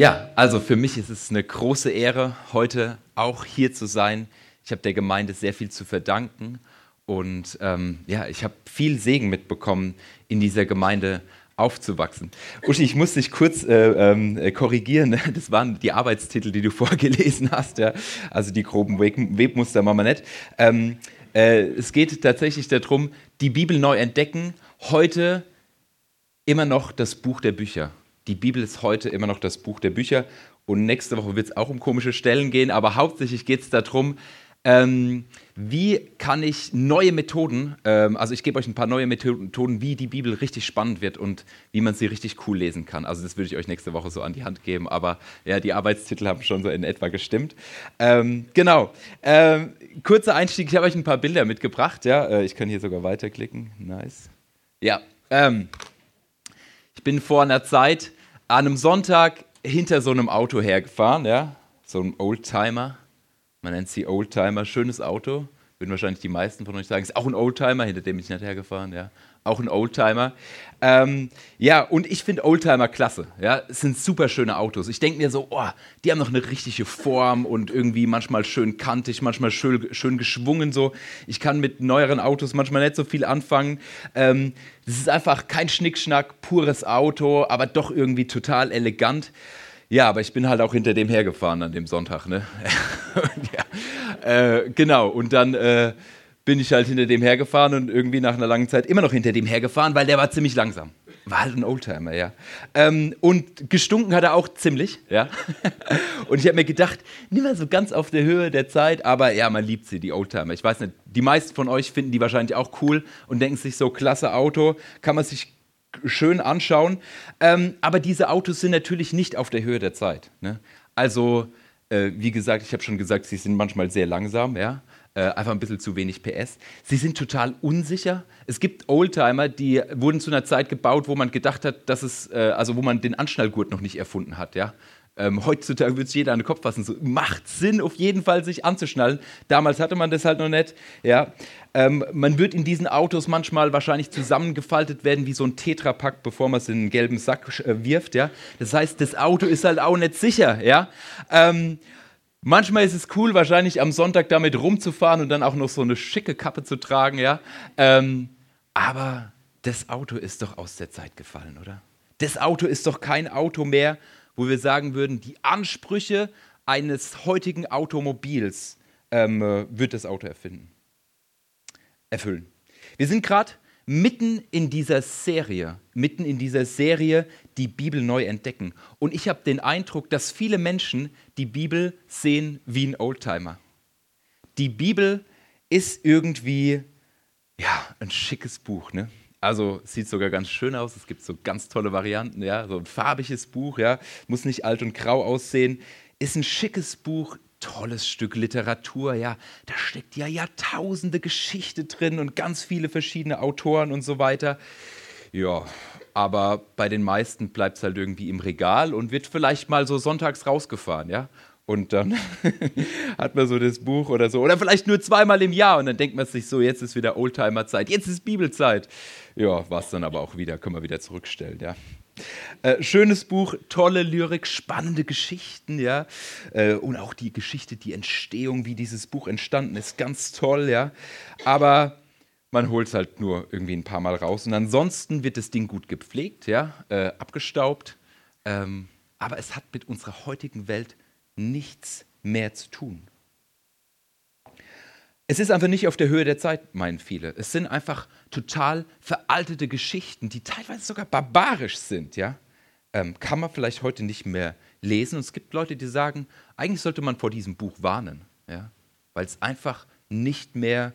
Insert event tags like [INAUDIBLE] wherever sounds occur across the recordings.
Ja, also für mich ist es eine große Ehre, heute auch hier zu sein. Ich habe der Gemeinde sehr viel zu verdanken und ähm, ja, ich habe viel Segen mitbekommen, in dieser Gemeinde aufzuwachsen. Uschi, ich muss dich kurz äh, äh, korrigieren. [LAUGHS] Das waren die Arbeitstitel, die du [LAUGHS] vorgelesen hast. Ja? Also die groben Webmuster machen wir nicht. Ähm, äh, es geht tatsächlich darum, die Bibel neu entdecken. Heute immer noch das Buch der Bücher. Die Bibel ist heute immer noch das Buch der Bücher. Und nächste Woche wird es auch um komische Stellen gehen. Aber hauptsächlich geht es darum, ähm, wie kann ich neue Methoden, ähm, also ich gebe euch ein paar neue Methoden, wie die Bibel richtig spannend wird und wie man sie richtig cool lesen kann. Also das würde ich euch nächste Woche so an die Hand geben, aber ja, die Arbeitstitel haben schon so in etwa gestimmt. Ähm, genau. Ähm, kurzer Einstieg, ich habe euch ein paar Bilder mitgebracht. Ja, äh, ich kann hier sogar weiterklicken. Nice. Ja, ähm, ich bin vor einer Zeit an einem Sonntag hinter so einem Auto hergefahren, ja, so einem Oldtimer man nennt sie Oldtimer, schönes Auto. Würden wahrscheinlich die meisten von euch sagen, ist auch ein Oldtimer, hinter dem bin ich nicht hergefahren, ja. Auch ein Oldtimer. Ähm, ja, und ich finde Oldtimer klasse. Ja, es sind super schöne Autos. Ich denke mir so, oh, die haben noch eine richtige Form und irgendwie manchmal schön kantig, manchmal schön, schön geschwungen so. Ich kann mit neueren Autos manchmal nicht so viel anfangen. Ähm, es ist einfach kein Schnickschnack, pures Auto, aber doch irgendwie total elegant. Ja, aber ich bin halt auch hinter dem hergefahren an dem Sonntag, ne? [LAUGHS] ja. äh, genau, und dann äh, bin ich halt hinter dem hergefahren und irgendwie nach einer langen Zeit immer noch hinter dem hergefahren, weil der war ziemlich langsam. War halt ein Oldtimer, ja. Ähm, und gestunken hat er auch ziemlich, ja. [LAUGHS] und ich habe mir gedacht, nimm mal so ganz auf der Höhe der Zeit, aber ja, man liebt sie, die Oldtimer. Ich weiß nicht, die meisten von euch finden die wahrscheinlich auch cool und denken sich so, klasse Auto, kann man sich schön anschauen. Ähm, aber diese Autos sind natürlich nicht auf der Höhe der Zeit. Ne? Also, äh, wie gesagt, ich habe schon gesagt, sie sind manchmal sehr langsam, ja. Äh, einfach ein bisschen zu wenig PS. Sie sind total unsicher. Es gibt Oldtimer, die wurden zu einer Zeit gebaut, wo man gedacht hat, dass es, äh, also wo man den Anschnallgurt noch nicht erfunden hat, ja. Ähm, heutzutage würde es jeder an den Kopf fassen. So, macht Sinn, auf jeden Fall sich anzuschnallen. Damals hatte man das halt noch nicht. Ja. Ähm, man wird in diesen Autos manchmal wahrscheinlich zusammengefaltet werden wie so ein Tetrapack, bevor man es in einen gelben Sack äh, wirft. Ja. Das heißt, das Auto ist halt auch nicht sicher. Ja. Ähm, manchmal ist es cool, wahrscheinlich am Sonntag damit rumzufahren und dann auch noch so eine schicke Kappe zu tragen. Ja. Ähm, aber das Auto ist doch aus der Zeit gefallen, oder? Das Auto ist doch kein Auto mehr, wo wir sagen würden, die Ansprüche eines heutigen Automobils ähm, äh, wird das Auto erfinden, erfüllen. Wir sind gerade mitten in dieser Serie, mitten in dieser Serie die Bibel neu entdecken. Und ich habe den Eindruck, dass viele Menschen die Bibel sehen wie ein Oldtimer. Die Bibel ist irgendwie ja, ein schickes Buch, ne? Also sieht sogar ganz schön aus. Es gibt so ganz tolle Varianten, ja, so ein farbiges Buch, ja, muss nicht alt und grau aussehen. Ist ein schickes Buch, tolles Stück Literatur, ja. Da steckt ja Jahrtausende Geschichte drin und ganz viele verschiedene Autoren und so weiter. Ja, aber bei den meisten bleibt es halt irgendwie im Regal und wird vielleicht mal so sonntags rausgefahren, ja. Und dann [LAUGHS] hat man so das Buch oder so. Oder vielleicht nur zweimal im Jahr. Und dann denkt man sich so, jetzt ist wieder Oldtimer-Zeit, jetzt ist Bibelzeit. Ja, war es dann aber auch wieder, können wir wieder zurückstellen, ja. Äh, schönes Buch, tolle Lyrik, spannende Geschichten, ja. Äh, und auch die Geschichte, die Entstehung, wie dieses Buch entstanden ist, ganz toll, ja. Aber man holt es halt nur irgendwie ein paar Mal raus. Und ansonsten wird das Ding gut gepflegt, ja, äh, abgestaubt. Ähm, aber es hat mit unserer heutigen Welt nichts mehr zu tun. Es ist einfach nicht auf der Höhe der Zeit, meinen viele. Es sind einfach total veraltete Geschichten, die teilweise sogar barbarisch sind. Ja? Ähm, kann man vielleicht heute nicht mehr lesen. Und es gibt Leute, die sagen, eigentlich sollte man vor diesem Buch warnen, ja? weil es einfach nicht mehr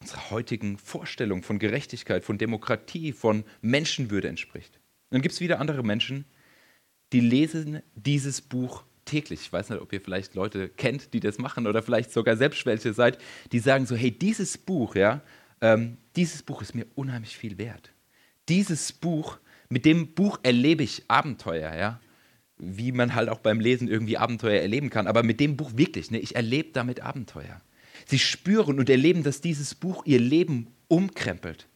unserer heutigen Vorstellung von Gerechtigkeit, von Demokratie, von Menschenwürde entspricht. Und dann gibt es wieder andere Menschen, die lesen dieses Buch täglich. Ich weiß nicht, ob ihr vielleicht Leute kennt, die das machen oder vielleicht sogar selbst welche seid, die sagen so, hey, dieses Buch, ja, ähm, dieses Buch ist mir unheimlich viel wert. Dieses Buch, mit dem Buch erlebe ich Abenteuer, ja, wie man halt auch beim Lesen irgendwie Abenteuer erleben kann, aber mit dem Buch wirklich, ne, ich erlebe damit Abenteuer. Sie spüren und erleben, dass dieses Buch ihr Leben umkrempelt.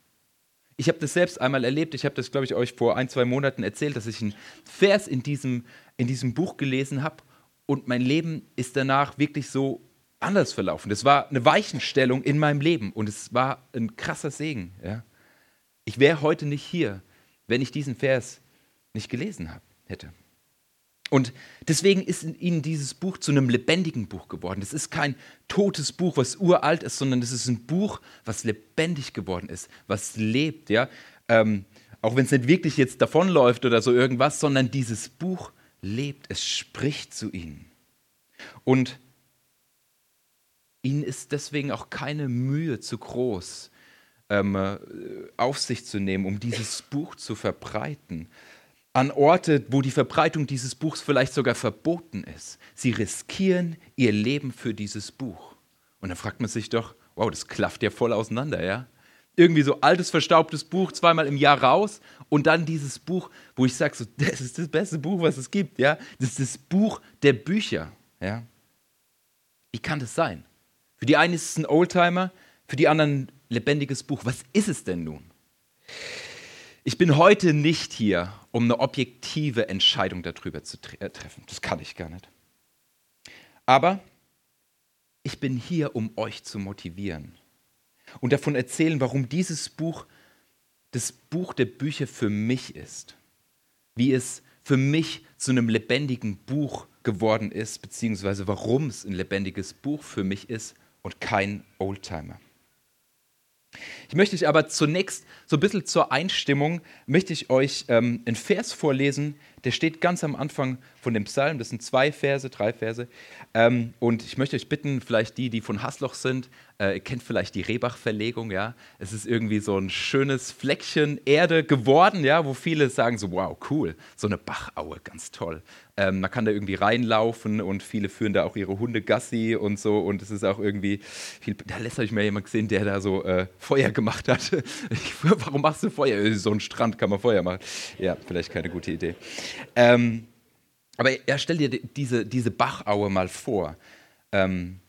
ich habe das selbst einmal erlebt. Ich habe das, glaube ich, euch vor ein, zwei Monaten erzählt, dass ich einen Vers in diesem, in diesem Buch gelesen habe und mein Leben ist danach wirklich so anders verlaufen. Das war eine Weichenstellung in meinem Leben und es war ein krasser Segen. Ja. Ich wäre heute nicht hier, wenn ich diesen Vers nicht gelesen hab, hätte. Und deswegen ist in ihnen dieses Buch zu einem lebendigen Buch geworden. Es ist kein totes Buch, was uralt ist, sondern es ist ein Buch, was lebendig geworden ist, was lebt. Ja? Ähm, auch wenn es nicht wirklich jetzt davonläuft oder so irgendwas, sondern dieses Buch lebt. Es spricht zu ihnen. Und ihnen ist deswegen auch keine Mühe zu groß, ähm, äh, auf sich zu nehmen, um dieses Buch zu verbreiten. An Orte, wo die Verbreitung dieses Buchs vielleicht sogar verboten ist. Sie riskieren ihr Leben für dieses Buch. Und dann fragt man sich doch, wow, das klafft ja voll auseinander, ja? Irgendwie so altes, verstaubtes Buch, zweimal im Jahr raus und dann dieses Buch, wo ich sage, so, [LAUGHS] das ist das beste Buch, was es gibt, ja? Das ist das Buch der Bücher, ja? Wie kann das sein? Für die einen ist es ein Oldtimer, für die anderen lebendiges Buch. Was ist es denn nun? Ich bin heute nicht hier, um eine objektive Entscheidung darüber zu tre äh, treffen. Das kann ich gar nicht. Aber ich bin hier, um euch zu motivieren und davon erzählen, warum dieses Buch das Buch der Bücher für mich ist. Wie es für mich zu einem lebendigen Buch geworden ist, beziehungsweise warum es ein lebendiges Buch für mich ist und kein Oldtimer. Ich möchte euch aber zunächst so ein bisschen zur Einstimmung, möchte ich euch ähm, einen Vers vorlesen, der steht ganz am Anfang von dem Psalm. Das sind zwei Verse, drei Verse. Ähm, und ich möchte euch bitten, vielleicht die, die von Hasloch sind, äh, ihr kennt vielleicht die Rehbach-Verlegung, ja. Es ist irgendwie so ein schönes Fleckchen Erde geworden, ja, wo viele sagen so, wow, cool, so eine Bachaue, ganz toll. Ähm, man kann da irgendwie reinlaufen und viele führen da auch ihre Hunde Gassi und so. Und es ist auch irgendwie, viel, da lässt habe mal jemand gesehen, der da so äh, Feuer gemacht hat. [LAUGHS] Ich, warum machst du Feuer? So ein Strand kann man Feuer machen. Ja, vielleicht keine gute Idee. Ähm, aber ja, stell dir diese, diese Bachaue mal vor. Ähm,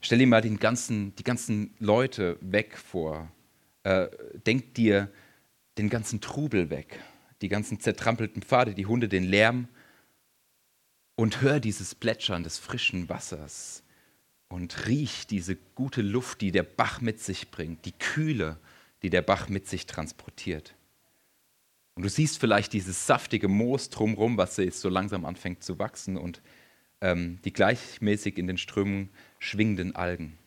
stell dir mal den ganzen, die ganzen Leute weg vor. Äh, denk dir den ganzen Trubel weg, die ganzen zertrampelten Pfade, die Hunde, den Lärm und hör dieses Plätschern des frischen Wassers und riech diese gute Luft, die der Bach mit sich bringt, die Kühle, die der Bach mit sich transportiert. Und du siehst vielleicht dieses saftige Moos drumherum, was jetzt so langsam anfängt zu wachsen und ähm, die gleichmäßig in den Strömungen schwingenden Algen.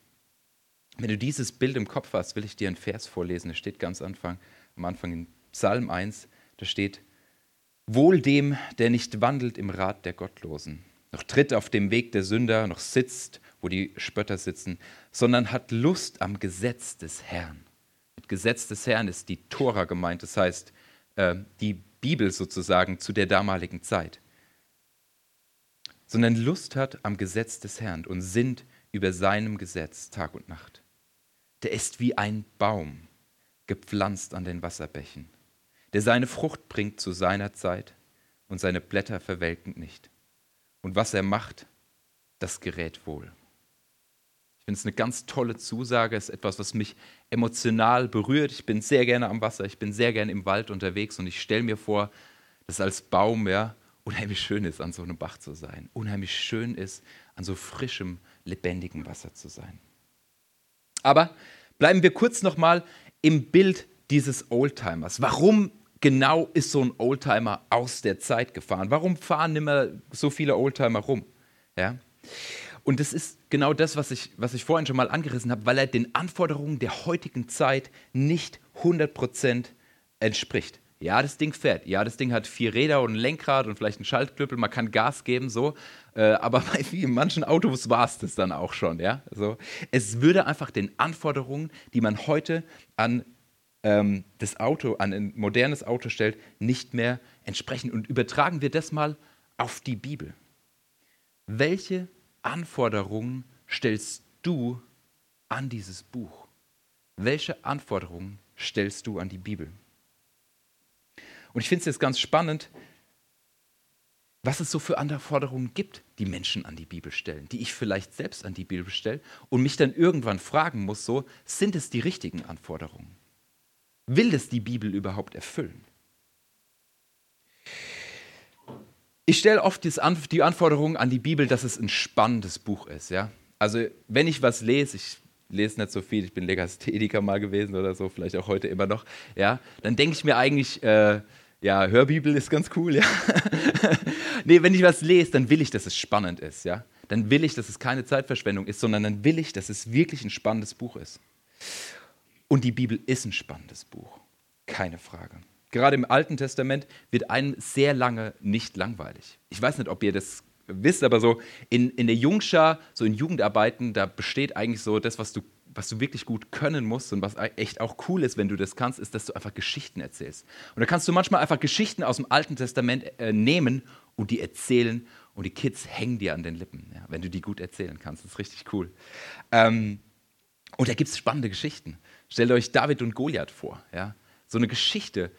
Wenn du dieses Bild im Kopf hast, will ich dir einen Vers vorlesen. Der steht ganz Anfang, am Anfang in Psalm 1. Da steht: Wohl dem, der nicht wandelt im Rat der Gottlosen, noch tritt auf dem Weg der Sünder, noch sitzt, wo die Spötter sitzen, sondern hat Lust am Gesetz des Herrn. Mit Gesetz des Herrn ist die Tora gemeint, das heißt äh, die Bibel sozusagen zu der damaligen Zeit, sondern Lust hat am Gesetz des Herrn und sinnt über seinem Gesetz Tag und Nacht. Der ist wie ein Baum, gepflanzt an den Wasserbächen, der seine Frucht bringt zu seiner Zeit und seine Blätter verwelken nicht. Und was er macht, das gerät wohl. Ich finde es eine ganz tolle Zusage, es ist etwas, was mich emotional berührt. Ich bin sehr gerne am Wasser, ich bin sehr gerne im Wald unterwegs und ich stelle mir vor, dass als Baum ja unheimlich schön ist, an so einem Bach zu sein. Unheimlich schön ist, an so frischem, lebendigem Wasser zu sein. Aber bleiben wir kurz nochmal im Bild dieses Oldtimers. Warum genau ist so ein Oldtimer aus der Zeit gefahren? Warum fahren immer so viele Oldtimer rum? Ja? Und das ist genau das, was ich, was ich vorhin schon mal angerissen habe, weil er den Anforderungen der heutigen Zeit nicht 100% entspricht. Ja, das Ding fährt. Ja, das Ding hat vier Räder und ein Lenkrad und vielleicht einen Schaltknüppel. Man kann Gas geben, so. Äh, aber [LAUGHS] bei manchen Autos war es das dann auch schon. Ja? So. Es würde einfach den Anforderungen, die man heute an ähm, das Auto, an ein modernes Auto stellt, nicht mehr entsprechen. Und übertragen wir das mal auf die Bibel. Welche Anforderungen stellst du an dieses Buch? Welche Anforderungen stellst du an die Bibel? Und ich finde es jetzt ganz spannend, was es so für Anforderungen gibt, die Menschen an die Bibel stellen, die ich vielleicht selbst an die Bibel stelle und mich dann irgendwann fragen muss, so, sind es die richtigen Anforderungen? Will es die Bibel überhaupt erfüllen? Ich stelle oft die Anforderung an die Bibel, dass es ein spannendes Buch ist. Ja? Also wenn ich was lese, ich lese nicht so viel, ich bin Legastheniker mal gewesen oder so, vielleicht auch heute immer noch, ja, dann denke ich mir eigentlich, äh, ja, Hörbibel ist ganz cool, ja. [LAUGHS] nee, wenn ich was lese, dann will ich, dass es spannend ist, ja. Dann will ich, dass es keine Zeitverschwendung ist, sondern dann will ich, dass es wirklich ein spannendes Buch ist. Und die Bibel ist ein spannendes Buch, keine Frage. Gerade im Alten Testament wird einem sehr lange nicht langweilig. Ich weiß nicht, ob ihr das wisst, aber so in, in der Jungschar, so in Jugendarbeiten, da besteht eigentlich so das, was du, was du wirklich gut können musst und was echt auch cool ist, wenn du das kannst, ist, dass du einfach Geschichten erzählst. Und da kannst du manchmal einfach Geschichten aus dem Alten Testament äh, nehmen und die erzählen und die Kids hängen dir an den Lippen, ja, wenn du die gut erzählen kannst. Das ist richtig cool. Ähm, und da gibt es spannende Geschichten. Stellt euch David und Goliath vor. Ja? So eine Geschichte,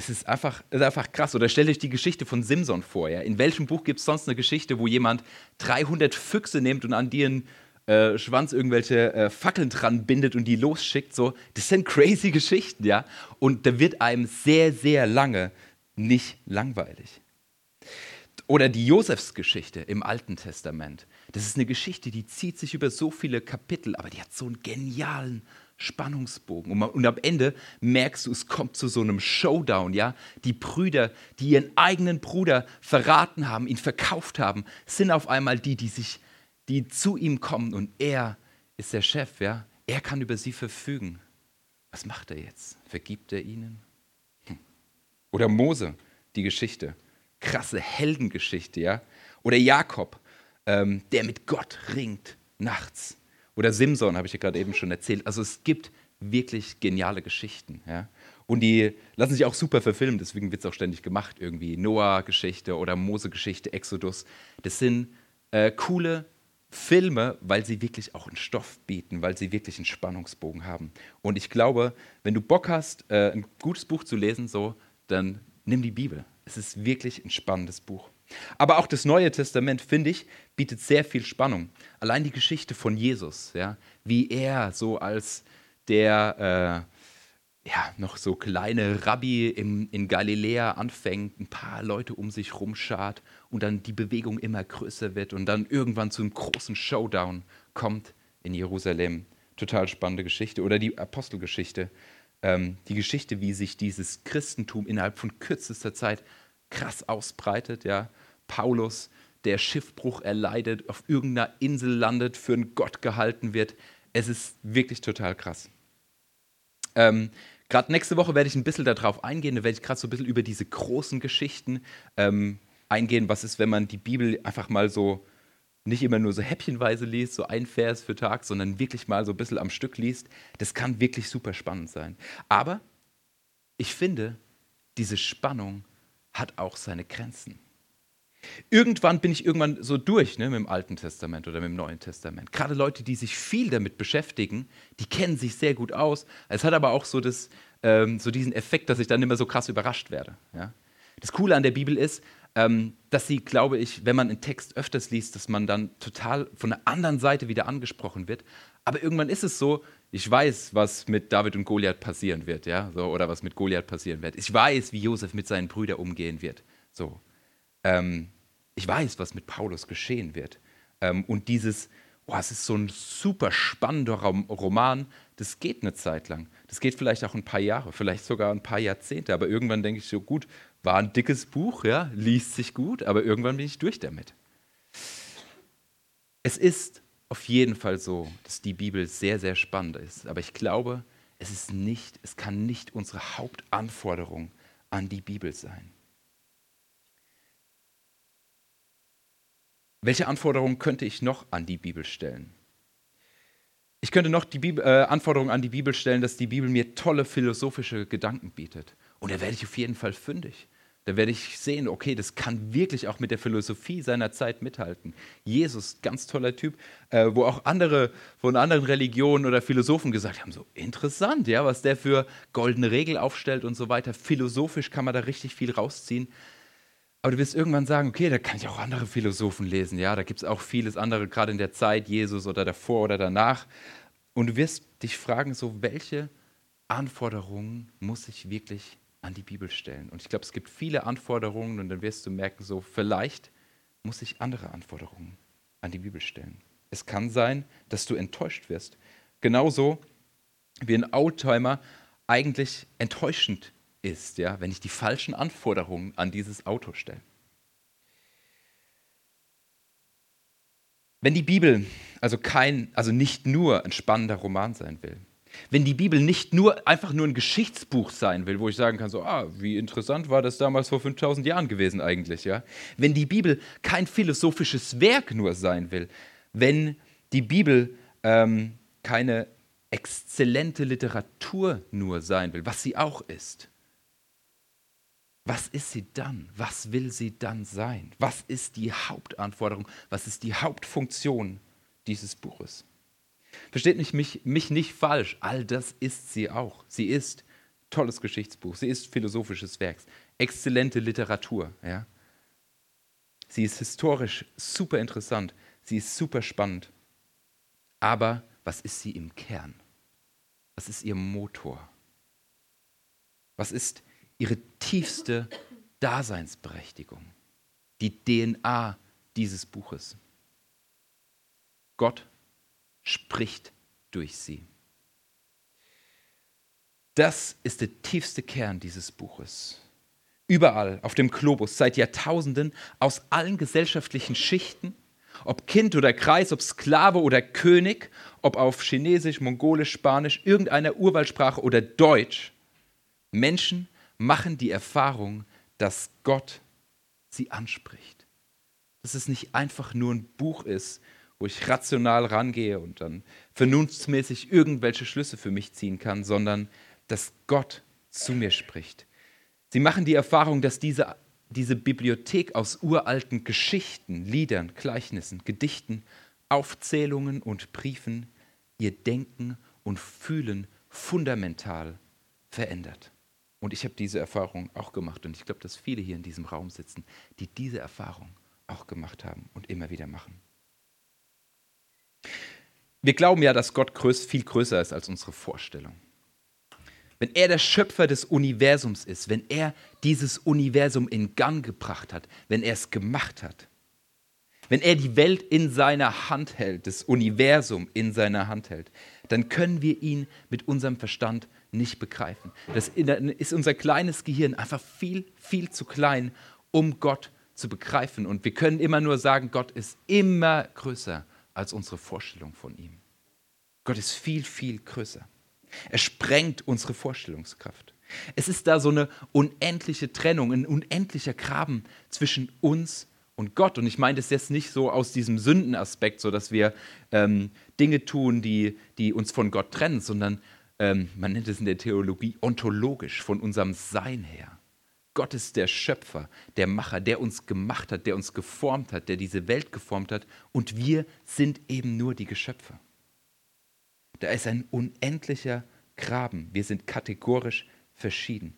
es ist einfach, ist einfach krass. Oder stellt euch die Geschichte von Simson vor. Ja? In welchem Buch gibt es sonst eine Geschichte, wo jemand 300 Füchse nimmt und an ihren äh, Schwanz irgendwelche äh, Fackeln dran bindet und die losschickt? So, das sind crazy [LAUGHS] Geschichten, ja. Und da wird einem sehr, sehr lange nicht langweilig. Oder die Josefsgeschichte im Alten Testament. Das ist eine Geschichte, die zieht sich über so viele Kapitel, aber die hat so einen genialen Spannungsbogen. Und, und, am Ende merkst du, es kommt zu so einem Showdown, ja? Die Brüder, die ihren eigenen Bruder verraten haben, ihn verkauft haben, sind auf einmal die, die sich, die zu ihm kommen und er ist der Chef, ja? Er kann über sie verfügen. Was macht er jetzt? Vergibt er ihnen? Hm. Oder Mose, die Geschichte. Krasse Heldengeschichte, ja? Oder Jakob, ähm, der mit Gott ringt nachts oder Simson habe ich dir gerade eben schon erzählt. Also es gibt wirklich geniale Geschichten. Ja? Und die lassen sich auch super verfilmen, deswegen wird es auch ständig gemacht. Irgendwie Noah-Geschichte oder Mose-Geschichte, Exodus. Das sind äh, coole Filme, weil sie wirklich auch einen Stoff bieten, weil sie wirklich einen Spannungsbogen haben. Und ich glaube, wenn du Bock hast, äh, ein gutes Buch zu lesen, so, dann nimm die Bibel. Es ist wirklich ein spannendes Buch. Aber auch das Neue Testament, finde ich, bietet sehr viel Spannung. Allein die Geschichte von Jesus, ja, wie er so als der äh, ja, noch so kleine Rabbi im, in Galiläa anfängt, ein paar Leute um sich rumschart und dann die Bewegung immer größer wird und dann irgendwann zu einem großen Showdown kommt in Jerusalem. Total spannende Geschichte. Oder die Apostelgeschichte. Ähm, die Geschichte, wie sich dieses Christentum innerhalb von kürzester Zeit krass ausbreitet, ja. Paulus, der Schiffbruch erleidet, auf irgendeiner Insel landet, für einen Gott gehalten wird. Es ist wirklich total krass. Ähm, gerade nächste Woche werde ich ein bisschen darauf eingehen, da werde ich gerade so ein bisschen über diese großen Geschichten ähm, eingehen. Was ist, wenn man die Bibel einfach mal so nicht immer nur so häppchenweise liest, so ein Vers für Tag, sondern wirklich mal so ein bisschen am Stück liest. Das kann wirklich super spannend sein. Aber ich finde, diese Spannung hat auch seine Grenzen. Irgendwann bin ich irgendwann so durch ne, mit dem Alten Testament oder mit dem Neuen Testament. Gerade Leute, die sich viel damit beschäftigen, die kennen sich sehr gut aus. Es hat aber auch so, das, ähm, so diesen Effekt, dass ich dann immer so krass überrascht werde. Ja? Das Coole an der Bibel ist, ähm, dass sie, glaube ich, wenn man einen Text öfters liest, dass man dann total von der anderen Seite wieder angesprochen wird. Aber irgendwann ist es so, ich weiß, was mit David und Goliath passieren wird, ja, so, oder was mit Goliath passieren wird. Ich weiß, wie Josef mit seinen Brüdern umgehen wird. So. Ähm, ich weiß, was mit Paulus geschehen wird. Ähm, und dieses, oh, es ist so ein super spannender Roman, das geht eine Zeit lang. Das geht vielleicht auch ein paar Jahre, vielleicht sogar ein paar Jahrzehnte. Aber irgendwann denke ich so, gut, war ein dickes Buch, ja, liest sich gut, aber irgendwann bin ich durch damit. Es ist auf jeden Fall so, dass die Bibel sehr, sehr spannend ist. Aber ich glaube, es ist nicht, es kann nicht unsere Hauptanforderung an die Bibel sein. Welche Anforderungen könnte ich noch an die Bibel stellen? Ich könnte noch die Bibel, äh, Anforderung an die Bibel stellen, dass die Bibel mir tolle philosophische Gedanken bietet. Und da werde ich auf jeden Fall fündig. Da werde ich sehen, okay, das kann wirklich auch mit der Philosophie seiner Zeit mithalten. Jesus, ganz toller Typ, äh, wo auch andere von anderen Religionen oder Philosophen gesagt haben, so interessant, ja, was der für goldene Regel aufstellt und so weiter. Philosophisch kann man da richtig viel rausziehen. Aber du wirst irgendwann sagen, okay, da kann ich auch andere Philosophen lesen, ja, da gibt es auch vieles andere, gerade in der Zeit Jesus oder davor oder danach. Und du wirst dich fragen, so welche Anforderungen muss ich wirklich an die Bibel stellen? Und ich glaube, es gibt viele Anforderungen und dann wirst du merken, so vielleicht muss ich andere Anforderungen an die Bibel stellen. Es kann sein, dass du enttäuscht wirst. Genauso wie ein Oldtimer eigentlich enttäuschend ist, ja, wenn ich die falschen Anforderungen an dieses Auto stelle. Wenn die Bibel also kein, also nicht nur ein spannender Roman sein will, wenn die Bibel nicht nur einfach nur ein Geschichtsbuch sein will, wo ich sagen kann, so, ah, wie interessant war das damals vor 5000 Jahren gewesen eigentlich, ja? Wenn die Bibel kein philosophisches Werk nur sein will, wenn die Bibel ähm, keine exzellente Literatur nur sein will, was sie auch ist, was ist sie dann? Was will sie dann sein? Was ist die Hauptanforderung? Was ist die Hauptfunktion dieses Buches? Versteht mich, mich, mich nicht falsch, all das ist sie auch. Sie ist tolles Geschichtsbuch, sie ist philosophisches Werk, exzellente Literatur. Ja? Sie ist historisch super interessant, sie ist super spannend. Aber was ist sie im Kern? Was ist ihr Motor? Was ist ihre tiefste Daseinsberechtigung? Die DNA dieses Buches. Gott spricht durch sie. Das ist der tiefste Kern dieses Buches. Überall auf dem Globus seit Jahrtausenden aus allen gesellschaftlichen Schichten, ob Kind oder Kreis, ob Sklave oder König, ob auf Chinesisch, Mongolisch, Spanisch, irgendeiner Urwaldsprache oder Deutsch, Menschen machen die Erfahrung, dass Gott sie anspricht. Dass es nicht einfach nur ein Buch ist, wo ich rational rangehe und dann vernunftsmäßig irgendwelche Schlüsse für mich ziehen kann, sondern dass Gott zu mir spricht. Sie machen die Erfahrung, dass diese, diese Bibliothek aus uralten Geschichten, Liedern, Gleichnissen, Gedichten, Aufzählungen und Briefen ihr Denken und Fühlen fundamental verändert. Und ich habe diese Erfahrung auch gemacht und ich glaube, dass viele hier in diesem Raum sitzen, die diese Erfahrung auch gemacht haben und immer wieder machen. Wir glauben ja, dass Gott viel größer ist als unsere Vorstellung. Wenn er der Schöpfer des Universums ist, wenn er dieses Universum in Gang gebracht hat, wenn er es gemacht hat, wenn er die Welt in seiner Hand hält, das Universum in seiner Hand hält, dann können wir ihn mit unserem Verstand nicht begreifen. Das ist unser kleines Gehirn einfach viel, viel zu klein, um Gott zu begreifen. Und wir können immer nur sagen, Gott ist immer größer als unsere Vorstellung von ihm. Gott ist viel, viel größer. Er sprengt unsere Vorstellungskraft. Es ist da so eine unendliche Trennung, ein unendlicher Graben zwischen uns und Gott. Und ich meine das jetzt nicht so aus diesem Sündenaspekt, so dass wir ähm, Dinge tun, die, die uns von Gott trennen, sondern ähm, man nennt es in der Theologie ontologisch, von unserem Sein her. Gott ist der Schöpfer, der Macher, der uns gemacht hat, der uns geformt hat, der diese Welt geformt hat und wir sind eben nur die Geschöpfe. Da ist ein unendlicher Graben. Wir sind kategorisch verschieden.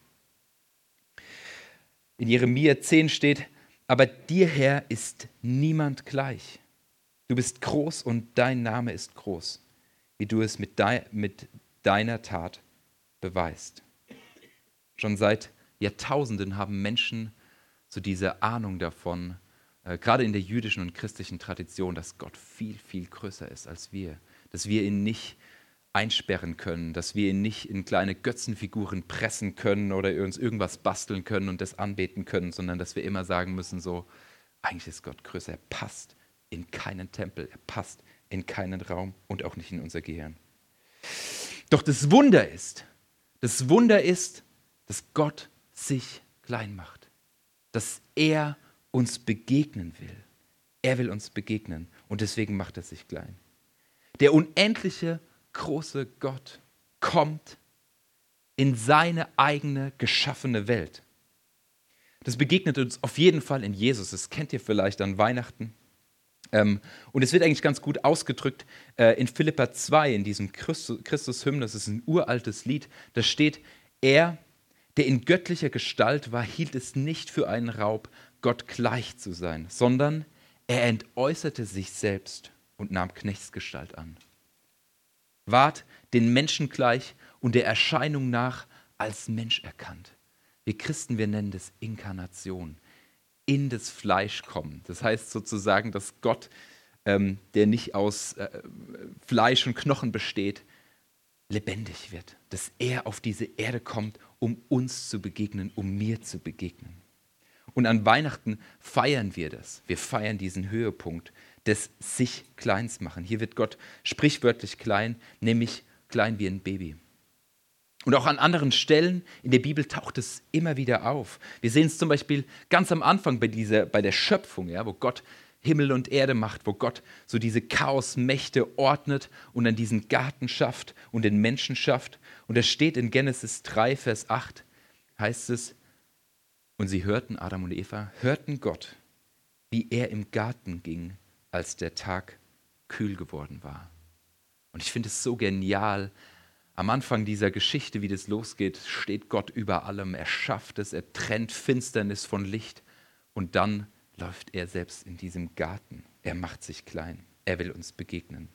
In Jeremia 10 steht, aber dir Herr ist niemand gleich. Du bist groß und dein Name ist groß, wie du es mit, mit deiner Tat beweist. Schon seit Jahrtausenden haben Menschen so diese Ahnung davon, äh, gerade in der jüdischen und christlichen Tradition, dass Gott viel, viel größer ist als wir, dass wir ihn nicht einsperren können, dass wir ihn nicht in kleine Götzenfiguren pressen können oder uns irgendwas basteln können und das anbeten können, sondern dass wir immer sagen müssen, so, eigentlich ist Gott größer, er passt in keinen Tempel, er passt in keinen Raum und auch nicht in unser Gehirn. Doch das Wunder ist, das Wunder ist, dass Gott sich klein macht, dass er uns begegnen will. Er will uns begegnen und deswegen macht er sich klein. Der unendliche, große Gott kommt in seine eigene geschaffene Welt. Das begegnet uns auf jeden Fall in Jesus. Das kennt ihr vielleicht an Weihnachten. Ähm, und es wird eigentlich ganz gut ausgedrückt äh, in Philippa 2, in diesem Christus-Hymn. Das ist ein uraltes Lied. Da steht, er der in göttlicher Gestalt war, hielt es nicht für einen Raub, Gott gleich zu sein, sondern er entäußerte sich selbst und nahm Knechtsgestalt an. Ward den Menschen gleich und der Erscheinung nach als Mensch erkannt. Wir Christen, wir nennen das Inkarnation, in das Fleisch kommen. Das heißt sozusagen, dass Gott, ähm, der nicht aus äh, Fleisch und Knochen besteht, lebendig wird. Dass er auf diese Erde kommt, um uns zu begegnen, um mir zu begegnen. Und an Weihnachten feiern wir das. Wir feiern diesen Höhepunkt des sich Kleins machen. Hier wird Gott sprichwörtlich klein, nämlich klein wie ein Baby. Und auch an anderen Stellen in der Bibel taucht es immer wieder auf. Wir sehen es zum Beispiel ganz am Anfang bei, dieser, bei der Schöpfung, ja, wo Gott Himmel und Erde macht, wo Gott so diese Chaosmächte ordnet und dann diesen Garten schafft und den Menschen schafft. Und es steht in Genesis 3, Vers 8, heißt es, und sie hörten, Adam und Eva, hörten Gott, wie er im Garten ging, als der Tag kühl geworden war. Und ich finde es so genial. Am Anfang dieser Geschichte, wie das losgeht, steht Gott über allem. Er schafft es, er trennt Finsternis von Licht. Und dann läuft er selbst in diesem Garten. Er macht sich klein. Er will uns begegnen.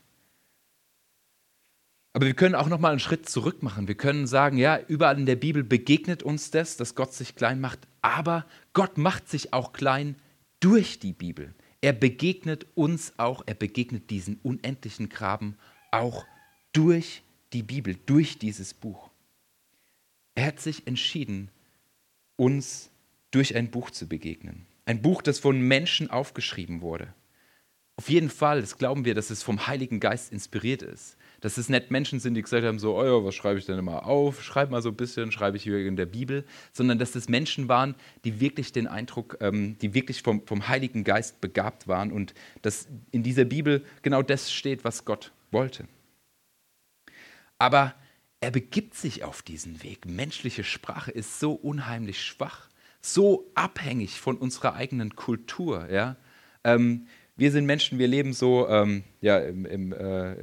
Aber wir können auch noch mal einen Schritt zurück machen. Wir können sagen, ja, überall in der Bibel begegnet uns das, dass Gott sich klein macht, aber Gott macht sich auch klein durch die Bibel. Er begegnet uns auch, er begegnet diesen unendlichen Graben auch durch die Bibel, durch dieses Buch. Er hat sich entschieden, uns durch ein Buch zu begegnen. Ein Buch, das von Menschen aufgeschrieben wurde. Auf jeden Fall, das glauben wir, dass es vom Heiligen Geist inspiriert ist dass es nicht Menschen sind, die gesagt haben, so, oh was schreibe ich denn immer auf? Schreib mal so ein bisschen, schreibe ich hier in der Bibel, sondern dass es Menschen waren, die wirklich den Eindruck, ähm, die wirklich vom, vom Heiligen Geist begabt waren und dass in dieser Bibel genau das steht, was Gott wollte. Aber er begibt sich auf diesen Weg. Menschliche Sprache ist so unheimlich schwach, so abhängig von unserer eigenen Kultur. Ja? Ähm, wir sind Menschen, wir leben so ähm, ja, im, im äh,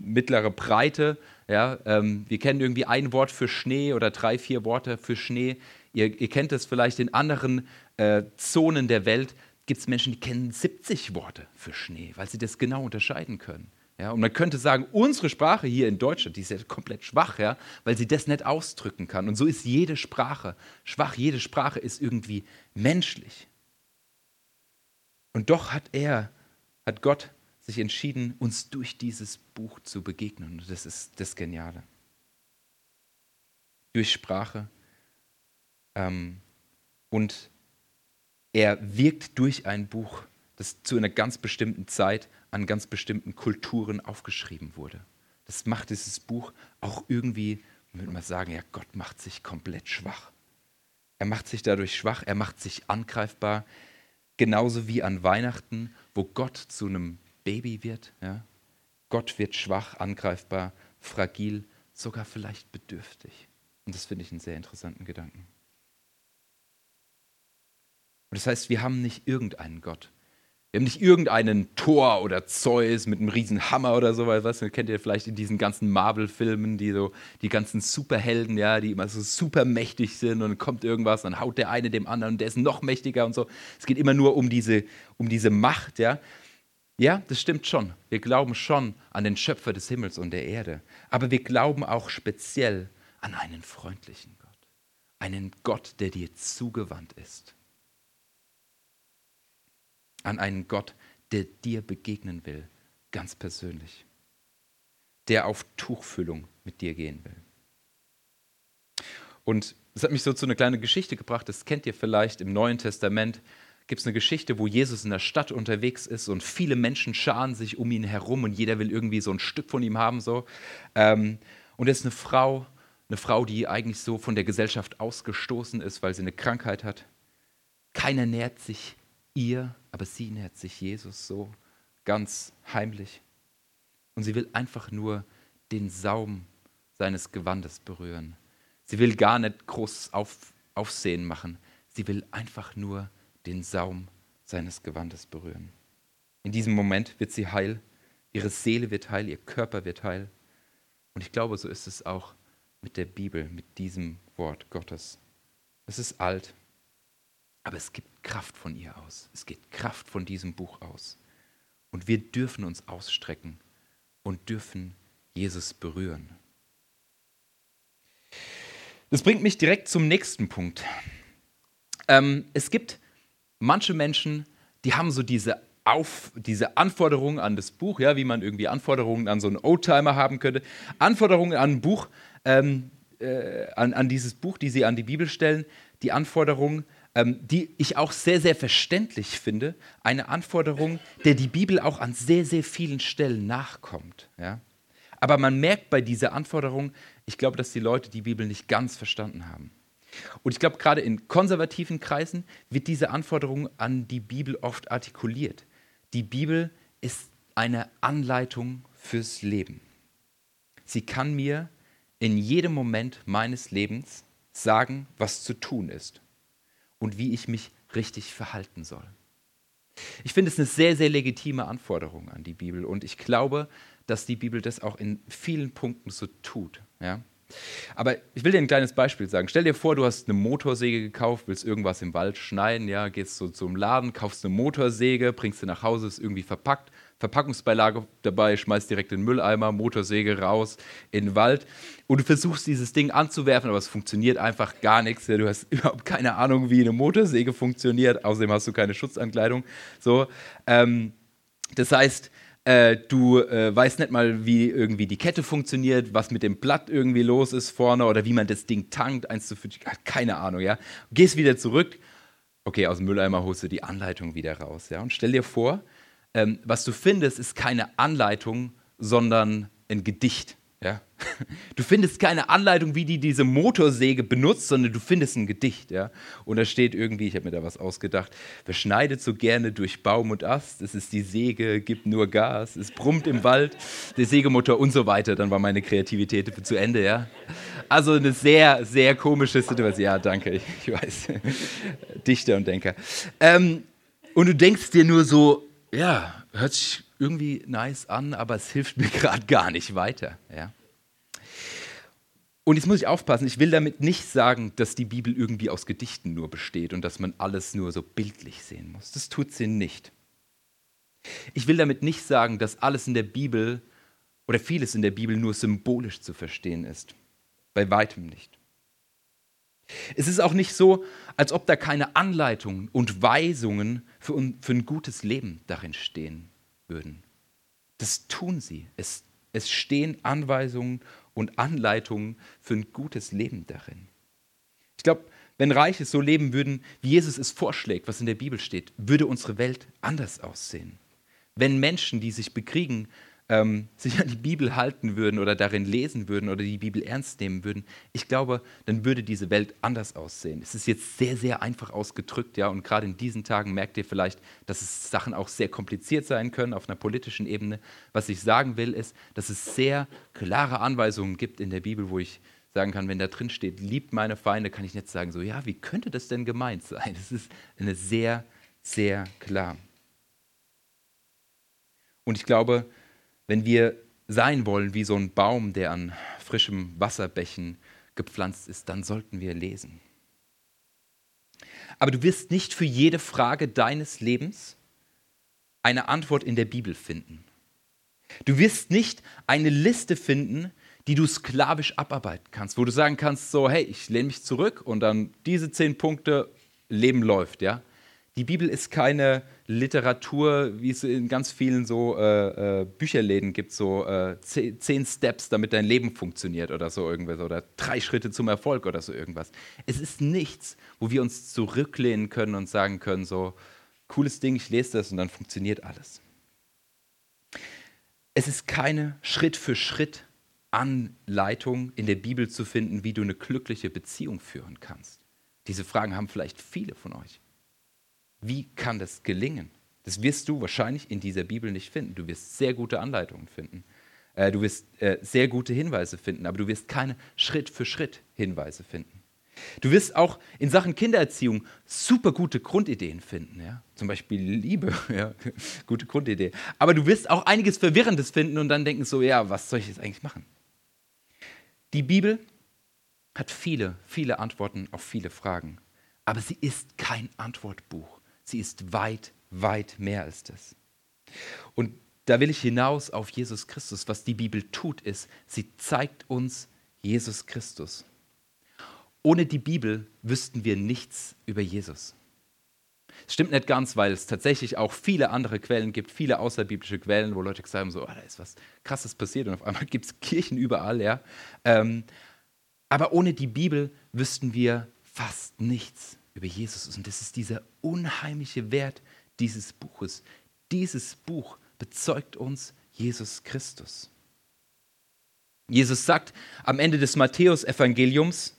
mittlere Breite. Ja, ähm, wir kennen irgendwie ein Wort für Schnee oder drei, vier Worte für Schnee. Ihr, ihr kennt es vielleicht in anderen äh, Zonen der Welt. Gibt es Menschen, die kennen 70 Worte für Schnee, weil sie das genau unterscheiden können. Ja, und man könnte sagen, unsere Sprache hier in Deutschland, die ist ja komplett schwach, ja, weil sie das nicht ausdrücken kann. Und so ist jede Sprache schwach. Jede Sprache ist irgendwie menschlich. Und doch hat er, hat Gott sich entschieden, uns durch dieses Buch zu begegnen. Und das ist das Geniale. Durch Sprache. Ähm, und er wirkt durch ein Buch, das zu einer ganz bestimmten Zeit an ganz bestimmten Kulturen aufgeschrieben wurde. Das macht dieses Buch auch irgendwie, würde man sagen, ja, Gott macht sich komplett schwach. Er macht sich dadurch schwach, er macht sich angreifbar, Genauso wie an Weihnachten, wo Gott zu einem Baby wird. Ja? Gott wird schwach, angreifbar, fragil, sogar vielleicht bedürftig. Und das finde ich einen sehr interessanten Gedanken. Und das heißt, wir haben nicht irgendeinen Gott, wir haben nicht irgendeinen Thor oder Zeus mit einem riesen Hammer oder sowas, was kennt ihr vielleicht in diesen ganzen Marvel-Filmen, die so die ganzen Superhelden, ja, die immer so super mächtig sind und dann kommt irgendwas, dann haut der eine dem anderen und der ist noch mächtiger und so. Es geht immer nur um diese, um diese Macht, ja. Ja, das stimmt schon. Wir glauben schon an den Schöpfer des Himmels und der Erde. Aber wir glauben auch speziell an einen freundlichen Gott. Einen Gott, der dir zugewandt ist an einen Gott, der dir begegnen will, ganz persönlich, der auf Tuchfüllung mit dir gehen will. Und das hat mich so zu einer kleinen Geschichte gebracht, das kennt ihr vielleicht im Neuen Testament, gibt es eine Geschichte, wo Jesus in der Stadt unterwegs ist und viele Menschen scharen sich um ihn herum und jeder will irgendwie so ein Stück von ihm haben. So. Ähm, und es ist eine Frau, eine Frau, die eigentlich so von der Gesellschaft ausgestoßen ist, weil sie eine Krankheit hat. Keiner nähert sich ihr, aber sie nähert sich Jesus so ganz heimlich. Und sie will einfach nur den Saum seines Gewandes berühren. Sie will gar nicht groß auf, Aufsehen machen. Sie will einfach nur den Saum seines Gewandes berühren. In diesem Moment wird sie heil. Ihre Seele wird heil, ihr Körper wird heil. Und ich glaube, so ist es auch mit der Bibel, mit diesem Wort Gottes. Es ist alt, aber es gibt Kraft von ihr aus. Es geht Kraft von diesem Buch aus. Und wir dürfen uns ausstrecken und dürfen Jesus berühren. Das bringt mich direkt zum nächsten Punkt. Ähm, es gibt manche Menschen, die haben so diese, Auf, diese Anforderungen an das Buch, ja, wie man irgendwie Anforderungen an so einen Oldtimer haben könnte. Anforderungen an ein Buch, ähm, äh, an, an dieses Buch, die sie an die Bibel stellen. Die Anforderungen, ähm, die ich auch sehr, sehr verständlich finde. Eine Anforderung, der die Bibel auch an sehr, sehr vielen Stellen nachkommt. Ja? Aber man merkt bei dieser Anforderung, ich glaube, dass die Leute die Bibel nicht ganz verstanden haben. Und ich glaube, gerade in konservativen Kreisen wird diese Anforderung an die Bibel oft artikuliert. Die Bibel ist eine Anleitung fürs Leben. Sie kann mir in jedem Moment meines Lebens sagen, was zu tun ist und wie ich mich richtig verhalten soll. Ich finde es eine sehr, sehr legitime Anforderung an die Bibel und ich glaube, dass die Bibel das auch in vielen Punkten so tut. Ja? Aber ich will dir ein kleines Beispiel sagen. Stell dir vor, du hast eine Motorsäge gekauft, willst irgendwas im Wald schneiden, ja, gehst so zum Laden, kaufst eine Motorsäge, bringst sie nach Hause, ist irgendwie verpackt, Verpackungsbeilage dabei, schmeißt direkt in den Mülleimer, Motorsäge raus in den Wald und du versuchst dieses Ding anzuwerfen, aber es funktioniert einfach gar nichts. Ja, du hast [LAUGHS] überhaupt keine Ahnung, wie eine Motorsäge funktioniert, außerdem hast du keine Schutzankleidung. So, ähm, das heißt, äh, du äh, weißt nicht mal, wie irgendwie die Kette funktioniert, was mit dem Blatt irgendwie los ist vorne oder wie man das Ding tankt. Eins zu fünf, keine Ahnung, ja. Gehst wieder zurück. Okay, aus dem Mülleimer holst du die Anleitung wieder raus, ja. Und stell dir vor, ähm, was du findest, ist keine Anleitung, sondern ein Gedicht. Ja? [LAUGHS] Du findest keine Anleitung, wie die diese Motorsäge benutzt, sondern du findest ein Gedicht. Ja? Und da steht irgendwie, ich habe mir da was ausgedacht, wer schneidet so gerne durch Baum und Ast, es ist die Säge, gibt nur Gas, es brummt im Wald, der Sägemotor und so weiter. Dann war meine Kreativität zu Ende. Ja? Also eine sehr, sehr komische Situation. Ja, danke, ich, weiß. [LAUGHS] Dichter und Denker. Ähm, und du denkst dir nur so, ja, hört sich irgendwie nice an, aber es hilft mir [LAUGHS] gerade gar nicht weiter. Ja? Und jetzt muss ich aufpassen, ich will damit nicht sagen, dass die Bibel irgendwie aus Gedichten nur besteht und dass man alles nur so bildlich sehen muss. Das tut sie nicht. Ich will damit nicht sagen, dass alles in der Bibel oder vieles in der Bibel nur symbolisch zu verstehen ist. Bei weitem nicht. Es ist auch nicht so, als ob da keine Anleitungen und Weisungen für, für ein gutes Leben darin stehen würden. Das tun sie. Es, es stehen Anweisungen und Anleitungen für ein gutes Leben darin. Ich glaube, wenn Reiche so leben würden, wie Jesus es vorschlägt, was in der Bibel steht, würde unsere Welt anders aussehen. Wenn Menschen, die sich bekriegen, ähm, sich an die Bibel halten würden oder darin lesen würden oder die Bibel ernst nehmen würden, ich glaube, dann würde diese Welt anders aussehen. Es ist jetzt sehr, sehr einfach ausgedrückt, ja, und gerade in diesen Tagen merkt ihr vielleicht, dass es Sachen auch sehr kompliziert sein können auf einer politischen Ebene. Was ich sagen will, ist, dass es sehr klare Anweisungen gibt in der Bibel, wo ich sagen kann, wenn da drin steht, liebt meine Feinde, kann ich nicht sagen, so, ja, wie könnte das denn gemeint sein? Es ist eine sehr, sehr klar. Und ich glaube, wenn wir sein wollen wie so ein Baum, der an frischem Wasserbächen gepflanzt ist, dann sollten wir lesen. Aber du wirst nicht für jede Frage deines Lebens eine Antwort in der Bibel finden. Du wirst nicht eine Liste finden, die du sklavisch abarbeiten kannst, wo du sagen kannst, so, hey, ich lehne mich zurück und dann diese zehn Punkte, Leben läuft, ja. Die Bibel ist keine Literatur, wie es in ganz vielen so äh, äh, Bücherläden gibt, so äh, zehn Steps, damit dein Leben funktioniert oder so irgendwas oder drei Schritte zum Erfolg oder so irgendwas. Es ist nichts, wo wir uns zurücklehnen können und sagen können, so cooles Ding, ich lese das und dann funktioniert alles. Es ist keine Schritt für Schritt Anleitung in der Bibel zu finden, wie du eine glückliche Beziehung führen kannst. Diese Fragen haben vielleicht viele von euch. Wie kann das gelingen? Das wirst du wahrscheinlich in dieser Bibel nicht finden. Du wirst sehr gute Anleitungen finden. Äh, du wirst äh, sehr gute Hinweise finden, aber du wirst keine Schritt für Schritt Hinweise finden. Du wirst auch in Sachen Kindererziehung super gute Grundideen finden, ja? zum Beispiel Liebe, [LAUGHS] ja? gute Grundidee. Aber du wirst auch einiges Verwirrendes finden und dann denken so, ja, was soll ich jetzt eigentlich machen? Die Bibel hat viele, viele Antworten auf viele Fragen, aber sie ist kein Antwortbuch. Sie ist weit, weit mehr als das. Und da will ich hinaus auf Jesus Christus. Was die Bibel tut, ist, sie zeigt uns Jesus Christus. ohne die Bibel wüssten wir nichts über Jesus. Das stimmt nicht ganz, weil es tatsächlich auch viele andere Quellen gibt, viele außerbiblische Quellen, wo Leute haben, so, oh, da ist was Krasses passiert und auf einmal [LAUGHS] gibt es Kirchen überall, ja. Ähm, aber ohne die Bibel wüssten wir fast nichts über Jesus. Und das ist dieser unheimliche Wert dieses Buches. Dieses Buch bezeugt uns Jesus Christus. Jesus sagt am Ende des Matthäusevangeliums,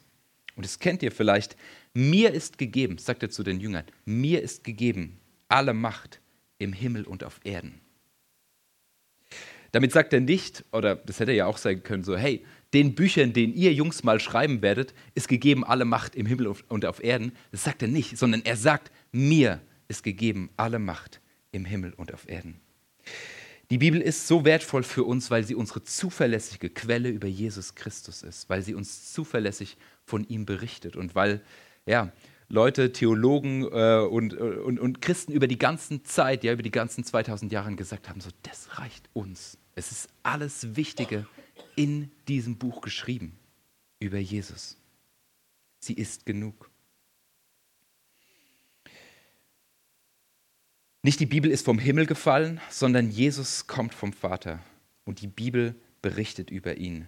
und das kennt ihr vielleicht, mir ist gegeben, sagt er zu den Jüngern, mir ist gegeben alle Macht im Himmel und auf Erden. Damit sagt er nicht, oder das hätte er ja auch sagen können, so, hey, den Büchern, den ihr Jungs mal schreiben werdet, ist gegeben alle Macht im Himmel und auf Erden. Das sagt er nicht, sondern er sagt, mir ist gegeben alle Macht im Himmel und auf Erden. Die Bibel ist so wertvoll für uns, weil sie unsere zuverlässige Quelle über Jesus Christus ist, weil sie uns zuverlässig von ihm berichtet und weil ja, Leute, Theologen äh, und, und, und Christen über die ganze Zeit, ja, über die ganzen 2000 Jahre gesagt haben, so, das reicht uns. Es ist alles Wichtige in diesem Buch geschrieben über Jesus. Sie ist genug. Nicht die Bibel ist vom Himmel gefallen, sondern Jesus kommt vom Vater. Und die Bibel berichtet über ihn.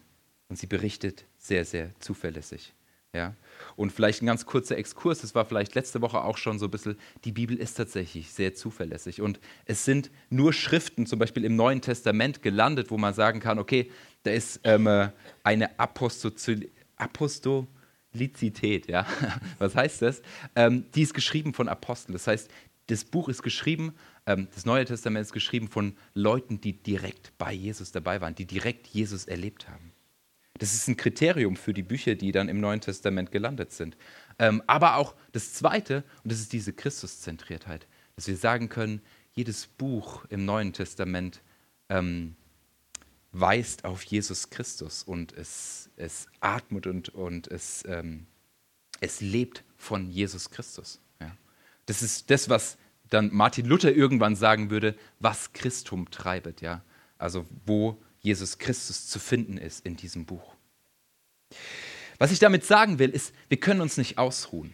Und sie berichtet sehr, sehr zuverlässig. Ja? Und vielleicht ein ganz kurzer Exkurs, das war vielleicht letzte Woche auch schon so ein bisschen, die Bibel ist tatsächlich sehr zuverlässig. Und es sind nur Schriften, zum Beispiel im Neuen Testament, gelandet, wo man sagen kann, okay, da ist ähm, äh, eine Apostolizität, ja. [LAUGHS] Was heißt das? Ähm, die ist geschrieben von Aposteln. Das heißt, das Buch ist geschrieben, ähm, das Neue Testament ist geschrieben von Leuten, die direkt bei Jesus dabei waren, die direkt Jesus erlebt haben. Das ist ein Kriterium für die Bücher, die dann im Neuen Testament gelandet sind. Ähm, aber auch das Zweite, und das ist diese Christuszentriertheit, dass wir sagen können, jedes Buch im Neuen Testament ähm, weist auf Jesus Christus und es, es atmet und, und es, ähm, es lebt von Jesus Christus. Ja. Das ist das, was dann Martin Luther irgendwann sagen würde, was Christum treibet. Ja. Also wo Jesus Christus zu finden ist in diesem Buch. Was ich damit sagen will, ist, wir können uns nicht ausruhen.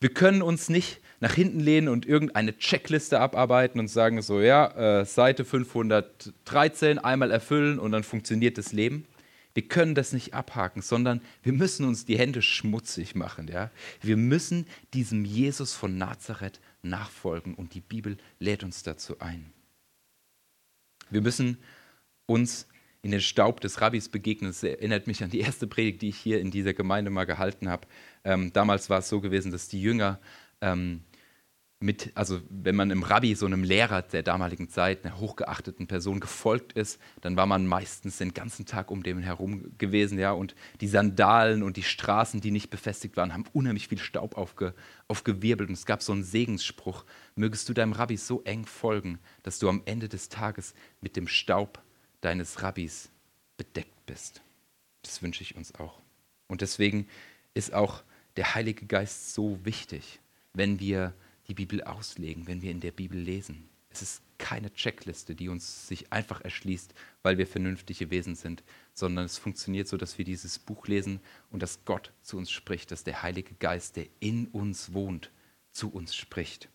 Wir können uns nicht nach hinten lehnen und irgendeine Checkliste abarbeiten und sagen so, ja, äh, Seite 513 einmal erfüllen und dann funktioniert das Leben. Wir können das nicht abhaken, sondern wir müssen uns die Hände schmutzig machen. Ja? Wir müssen diesem Jesus von Nazareth nachfolgen und die Bibel lädt uns dazu ein. Wir müssen uns in den Staub des Rabbis begegnen. Das erinnert mich an die erste Predigt, die ich hier in dieser Gemeinde mal gehalten habe. Ähm, damals war es so gewesen, dass die Jünger ähm, mit, also wenn man einem Rabbi, so einem Lehrer der damaligen Zeit, einer hochgeachteten Person gefolgt ist, dann war man meistens den ganzen Tag um den herum gewesen, ja, und die Sandalen und die Straßen, die nicht befestigt waren, haben unheimlich viel Staub aufge, aufgewirbelt und es gab so einen Segensspruch, mögest du deinem Rabbi so eng folgen, dass du am Ende des Tages mit dem Staub deines Rabbis bedeckt bist. Das wünsche ich uns auch. Und deswegen ist auch der Heilige Geist so wichtig, wenn wir die Bibel auslegen, wenn wir in der Bibel lesen. Es ist keine Checkliste, die uns sich einfach erschließt, weil wir vernünftige Wesen sind, sondern es funktioniert so, dass wir dieses Buch lesen und dass Gott zu uns spricht, dass der Heilige Geist, der in uns wohnt, zu uns spricht.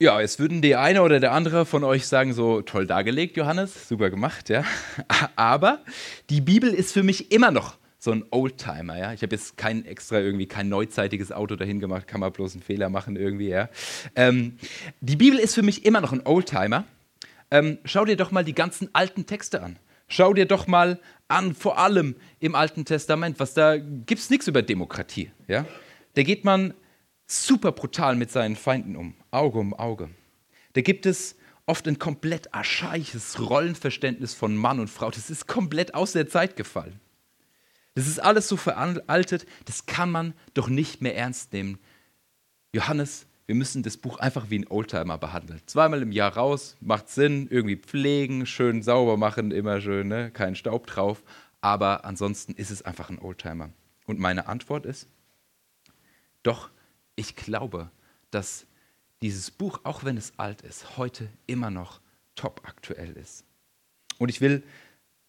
Ja, jetzt würden der eine oder der andere von euch sagen, so toll dargelegt, Johannes, super gemacht, ja. [LAUGHS] Aber die Bibel ist für mich immer noch so ein Oldtimer, ja. Ich habe jetzt kein extra irgendwie kein neuzeitiges Auto dahin gemacht, kann man bloß einen Fehler machen irgendwie, ja. Ähm, die Bibel ist für mich immer noch ein Oldtimer. Ähm, schau dir doch mal die ganzen alten Texte an. Schau dir doch mal an, vor allem im Alten Testament, was da gibt es nichts über Demokratie, ja. Da geht man super brutal mit seinen Feinden um, Auge um Auge. Da gibt es oft ein komplett archaisches Rollenverständnis von Mann und Frau. Das ist komplett aus der Zeit gefallen. Das ist alles so veraltet, das kann man doch nicht mehr ernst nehmen. Johannes, wir müssen das Buch einfach wie ein Oldtimer behandeln. Zweimal im Jahr raus, macht Sinn, irgendwie pflegen, schön sauber machen, immer schön, ne? kein Staub drauf. Aber ansonsten ist es einfach ein Oldtimer. Und meine Antwort ist, doch, ich glaube, dass dieses Buch, auch wenn es alt ist, heute immer noch top aktuell ist. Und ich will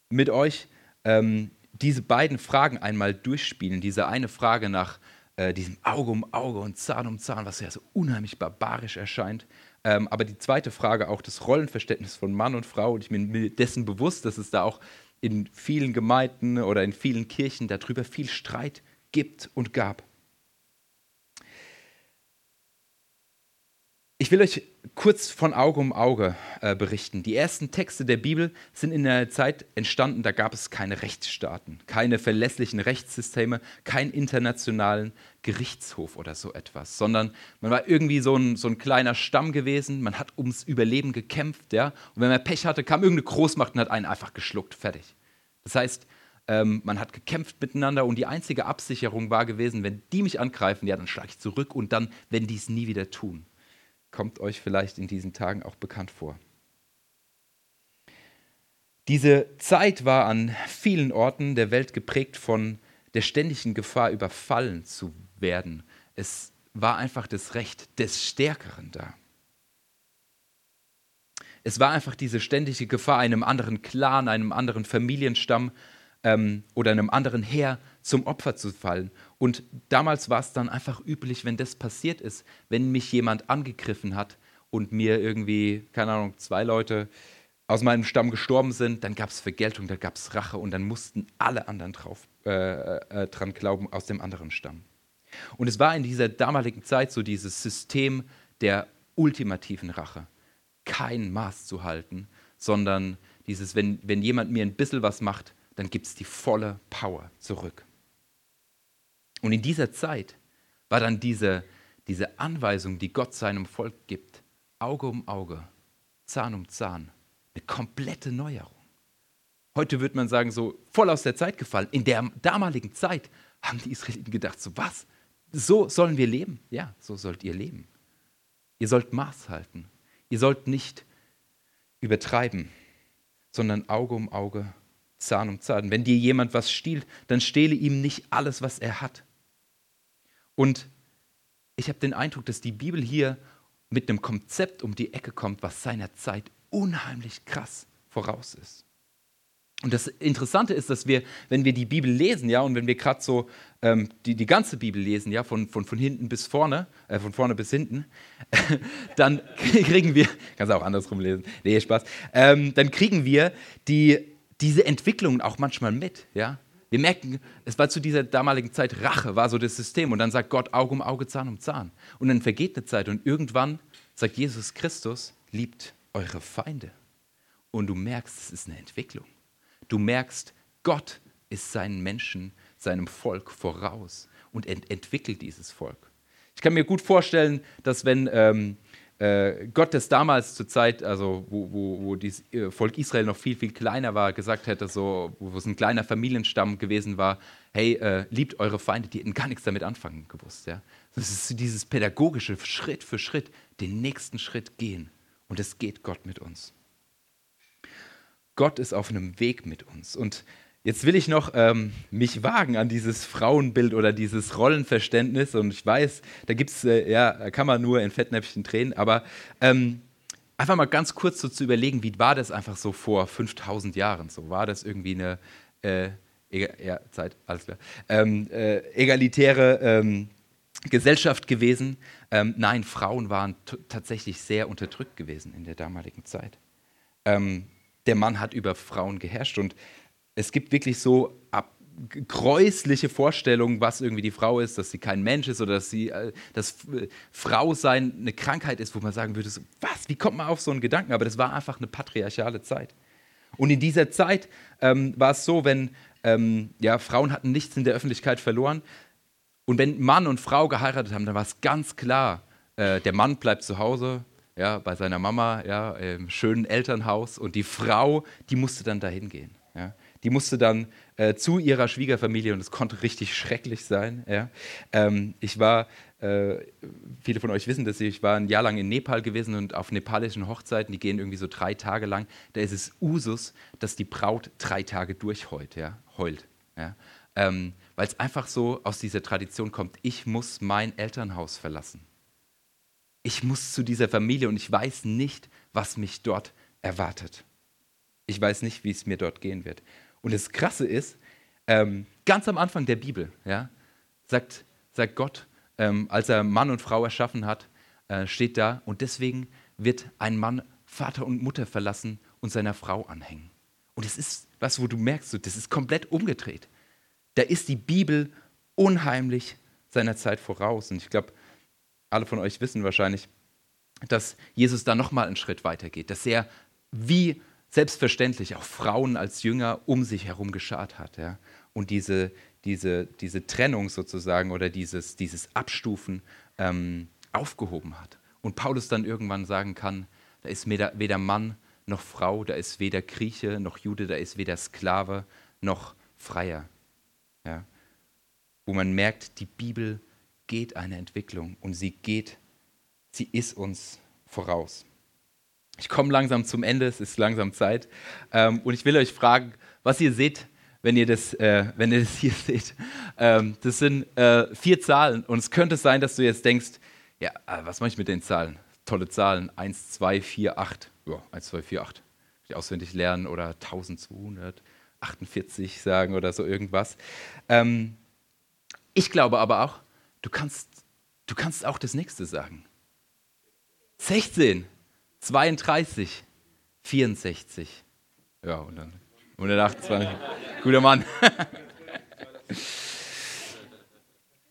mit euch ähm, diese beiden Fragen einmal durchspielen, diese eine Frage nach äh, diesem Auge um Auge und Zahn um Zahn, was ja so unheimlich barbarisch erscheint, ähm, aber die zweite Frage, auch das Rollenverständnis von Mann und Frau, und ich bin mir dessen bewusst, dass es da auch in vielen Gemeinden oder in vielen Kirchen darüber viel Streit gibt und gab. Ich will euch kurz von Auge um Auge äh, berichten. Die ersten Texte der Bibel sind in einer Zeit entstanden, da gab es keine Rechtsstaaten, keine verlässlichen Rechtssysteme, keinen internationalen Gerichtshof oder so etwas, sondern man war irgendwie so ein, so ein kleiner Stamm gewesen, man hat ums Überleben gekämpft, ja, und wenn man Pech hatte, kam irgendeine Großmacht und hat einen einfach geschluckt, fertig. Das heißt, ähm, man hat gekämpft miteinander. Und die einzige Absicherung war gewesen, wenn die mich angreifen, ja, dann schlage ich zurück. Und dann, wenn die es nie wieder tun kommt euch vielleicht in diesen Tagen auch bekannt vor. Diese Zeit war an vielen Orten der Welt geprägt von der ständigen Gefahr, überfallen zu werden. Es war einfach das Recht des Stärkeren da. Es war einfach diese ständige Gefahr, einem anderen Clan, einem anderen Familienstamm ähm, oder einem anderen Heer zum Opfer zu fallen. Und damals war es dann einfach üblich, wenn das passiert ist, wenn mich jemand angegriffen hat und mir irgendwie, keine Ahnung, zwei Leute aus meinem Stamm gestorben sind, dann gab es Vergeltung, da gab es Rache und dann mussten alle anderen drauf, äh, äh, dran glauben aus dem anderen Stamm. Und es war in dieser damaligen Zeit so dieses System der ultimativen Rache. Kein Maß zu halten, sondern dieses, wenn, wenn jemand mir ein bisschen was macht, dann gibt es die volle Power zurück. Und in dieser Zeit war dann diese, diese Anweisung, die Gott seinem Volk gibt, Auge um Auge, Zahn um Zahn, eine komplette Neuerung. Heute würde man sagen, so voll aus der Zeit gefallen. In der damaligen Zeit haben die Israeliten gedacht, so was? So sollen wir leben? Ja, so sollt ihr leben. Ihr sollt Maß halten. Ihr sollt nicht übertreiben, sondern Auge um Auge, Zahn um Zahn. Wenn dir jemand was stiehlt, dann stehle ihm nicht alles, was er hat. Und ich habe den Eindruck, dass die Bibel hier mit einem Konzept um die Ecke kommt, was seiner Zeit unheimlich krass voraus ist. Und das Interessante ist, dass wir, wenn wir die Bibel lesen, ja, und wenn wir gerade so ähm, die, die ganze Bibel lesen, ja, von, von, von hinten bis vorne, äh, von vorne bis hinten, [LAUGHS] dann kriegen wir, kannst du auch andersrum lesen, nee, Spaß, ähm, dann kriegen wir die diese Entwicklungen auch manchmal mit. Ja? Wir merken, es war zu dieser damaligen Zeit Rache, war so das System. Und dann sagt Gott Auge um Auge, Zahn um Zahn. Und dann vergeht eine Zeit und irgendwann sagt Jesus Christus, liebt eure Feinde. Und du merkst, es ist eine Entwicklung. Du merkst, Gott ist seinen Menschen, seinem Volk voraus und ent entwickelt dieses Volk. Ich kann mir gut vorstellen, dass wenn ähm, äh, Gott, das damals zur Zeit, also wo, wo, wo das äh, Volk Israel noch viel, viel kleiner war, gesagt hätte, so, wo es ein kleiner Familienstamm gewesen war, hey, äh, liebt eure Feinde, die hätten gar nichts damit anfangen gewusst. Ja? Das ist dieses pädagogische Schritt für Schritt, den nächsten Schritt gehen. Und es geht Gott mit uns. Gott ist auf einem Weg mit uns. Und Jetzt will ich noch ähm, mich wagen an dieses Frauenbild oder dieses Rollenverständnis. Und ich weiß, da gibt's, äh, ja, kann man nur in Fettnäpfchen drehen. Aber ähm, einfach mal ganz kurz so zu überlegen, wie war das einfach so vor 5000 Jahren? So war das irgendwie eine, äh, ja, Zeit, alles klar, ähm, äh, egalitäre ähm, Gesellschaft gewesen? Ähm, nein, Frauen waren tatsächlich sehr unterdrückt gewesen in der damaligen Zeit. Ähm, der Mann hat über Frauen geherrscht und es gibt wirklich so gräusliche Vorstellungen, was irgendwie die Frau ist, dass sie kein Mensch ist oder dass sie, äh, dass äh, Frau sein eine Krankheit ist, wo man sagen würde, so, was, wie kommt man auf so einen Gedanken? Aber das war einfach eine patriarchale Zeit. Und in dieser Zeit ähm, war es so, wenn ähm, ja, Frauen hatten nichts in der Öffentlichkeit verloren. Und wenn Mann und Frau geheiratet haben, dann war es ganz klar, äh, der Mann bleibt zu Hause, ja, bei seiner Mama, ja, im schönen Elternhaus und die Frau, die musste dann dahin gehen. Ja die musste dann äh, zu ihrer Schwiegerfamilie und es konnte richtig schrecklich sein. Ja. Ähm, ich war, äh, viele von euch wissen das, ich war ein Jahr lang in Nepal gewesen und auf nepalischen Hochzeiten, die gehen irgendwie so drei Tage lang, da ist es Usus, dass die Braut drei Tage durchheult, ja, heult. Ja. Ähm, Weil es einfach so aus dieser Tradition kommt, ich muss mein Elternhaus verlassen. Ich muss zu dieser Familie und ich weiß nicht, was mich dort erwartet. Ich weiß nicht, wie es mir dort gehen wird. Und das Krasse ist, Ähm, ganz am Anfang der Bibel ja, sagt, sagt Gott, ähm, als er Mann und Frau erschaffen hat, äh, steht da, und deswegen wird ein Mann Vater und Mutter verlassen und seiner Frau anhängen. Und es ist was, wo du merkst, das ist komplett umgedreht. Da ist die Bibel unheimlich seiner Zeit voraus. Und ich glaube, alle von euch wissen wahrscheinlich, dass Jesus da nochmal einen Schritt weiter geht, dass er wie selbstverständlich auch Frauen als Jünger um sich herum geschart hat. Ja? Und diese, diese, diese Trennung sozusagen oder dieses, dieses Abstufen ähm, aufgehoben hat. Und Paulus dann irgendwann sagen kann, da ist weder, weder Mann noch Frau, da ist weder Grieche noch Jude, da ist weder Sklave noch Freier. Ja? Wo man merkt, die Bibel geht eine Entwicklung und sie geht, sie ist uns voraus. Ich komme langsam zum Ende, es ist langsam Zeit. Ähm, und ich will euch fragen, was ihr seht, wenn ihr das, äh, wenn ihr das hier [LAUGHS] seht. Ähm, das sind äh, vier Zahlen und es könnte sein, dass du jetzt denkst, ja, äh, was mache ich mit den Zahlen? Tolle Zahlen, 1, 2, 4, 8. Ja, 1, 2, 4, 8. Ich auswendig lernen oder 1248 sagen oder so irgendwas. Ähm, ich glaube aber auch, du kannst, du kannst auch das nächste sagen. 16. 32, 64. Ja, und dann 128. Guter Mann. [LAUGHS]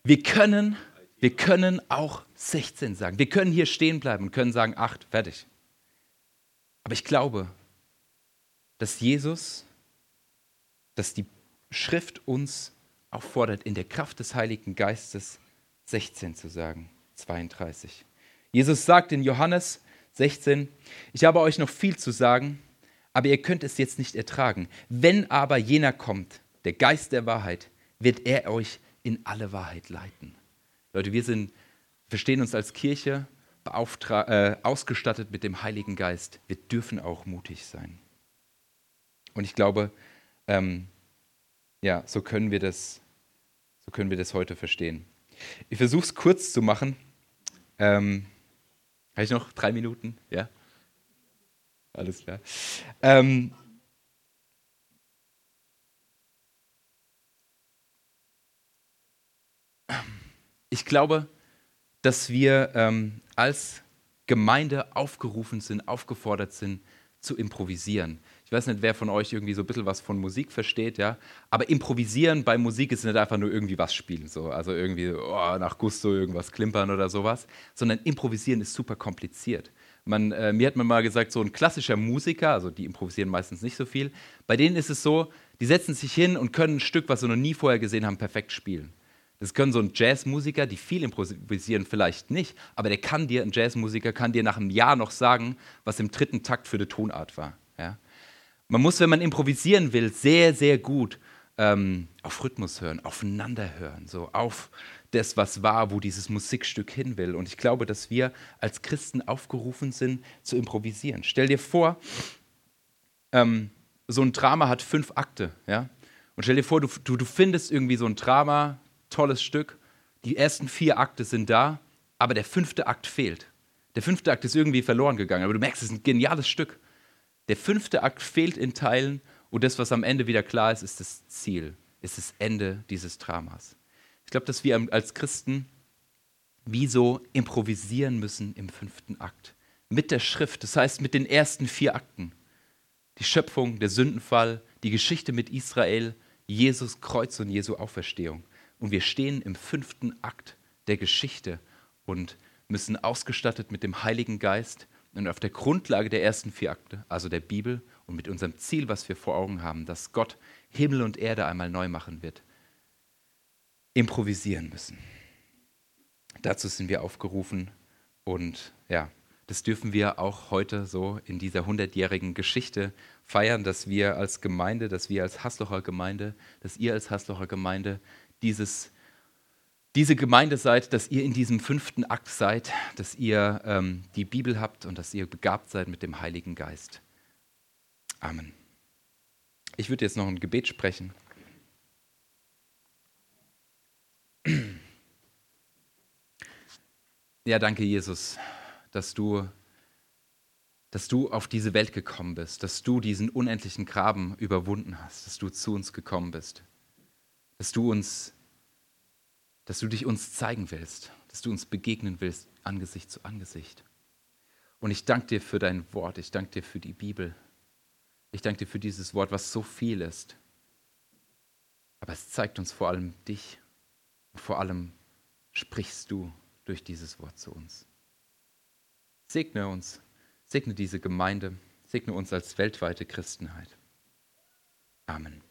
Wir können, wir können auch 16 sagen. Wir können hier stehen bleiben und können sagen 8, fertig. Aber ich glaube, dass Jesus, dass die Schrift uns auffordert, in der Kraft des Heiligen Geistes 16 zu sagen, 32. Jesus sagt in Johannes 16, ich habe euch noch viel zu sagen, aber ihr könnt es jetzt nicht ertragen. Wenn aber jener kommt, der Geist der Wahrheit, wird er euch in alle Wahrheit leiten. Leute, wir sind, verstehen uns als Kirche äh, ausgestattet mit dem Heiligen Geist. Wir dürfen auch mutig sein. Und ich glaube, ähm, ja, so können wir das, so können wir das heute verstehen. Ich versuche es kurz zu machen. Ähm, habe ich noch drei Minuten? Ja? Alles klar. Ähm, ich glaube, dass wir ähm, als Gemeinde aufgerufen sind, aufgefordert sind, zu improvisieren. Ich weiß nicht, wer von euch irgendwie so ein bisschen was von Musik versteht, ja. Aber improvisieren bei Musik ist nicht einfach nur irgendwie was spielen, so. Also irgendwie oh, nach Gusto irgendwas klimpern oder sowas, sondern improvisieren ist super kompliziert. Man, äh, mir hat man mal gesagt, so ein klassischer Musiker, also die improvisieren meistens nicht so viel, bei denen ist es so, die setzen sich hin und können ein Stück, was sie noch nie vorher gesehen haben, perfekt spielen. Das können so ein Jazzmusiker, die viel improvisieren, vielleicht nicht, aber der kann dir, ein Jazzmusiker kann dir nach einem Jahr noch sagen, was im dritten Takt für eine Tonart war. Ja? Man muss, wenn man improvisieren will, sehr, sehr gut ähm, auf Rhythmus hören, aufeinander hören, so auf das, was war, wo dieses Musikstück hin will. Und ich glaube, dass wir als Christen aufgerufen sind, zu improvisieren. Stell dir vor, ähm, so ein Drama hat fünf Akte, ja? Und stell dir vor, du, du, du findest irgendwie so ein Drama, tolles Stück, die ersten vier Akte sind da, aber der fünfte Akt fehlt. Der fünfte Akt ist irgendwie verloren gegangen, aber du merkst, es ist ein geniales Stück. Der fünfte Akt fehlt in Teilen und das, was am Ende wieder klar ist, ist das Ziel, ist das Ende dieses Dramas. Ich glaube, dass wir als Christen wie so improvisieren müssen im fünften Akt. Mit der Schrift, das heißt mit den ersten vier Akten. Die Schöpfung, der Sündenfall, die Geschichte mit Israel, Jesus Kreuz und Jesu Auferstehung. Und wir stehen im fünften Akt der Geschichte und müssen ausgestattet mit dem Heiligen Geist und auf der Grundlage der ersten vier Akte, also der Bibel und mit unserem Ziel, was wir vor Augen haben, dass Gott Himmel und Erde einmal neu machen wird, improvisieren müssen. Dazu sind wir aufgerufen und ja, das dürfen wir auch heute so in dieser hundertjährigen Geschichte feiern, dass wir als Gemeinde, dass wir als Haslocher Gemeinde, dass ihr als Haslocher Gemeinde dieses diese Gemeinde seid, dass ihr in diesem fünften Akt seid, dass ihr ähm, die Bibel habt und dass ihr begabt seid mit dem Heiligen Geist. Amen. Ich würde jetzt noch ein Gebet sprechen. Ja, danke Jesus, dass du, dass du auf diese Welt gekommen bist, dass du diesen unendlichen Graben überwunden hast, dass du zu uns gekommen bist. Dass du uns, dass du dich uns zeigen willst, dass du uns begegnen willst, Angesicht zu Angesicht. Und ich danke dir für dein Wort, ich danke dir für die Bibel. Ich danke dir für dieses Wort, was so viel ist. Aber es zeigt uns vor allem dich und vor allem sprichst du durch dieses Wort zu uns. Segne uns, segne diese Gemeinde, segne uns als weltweite Christenheit. Amen.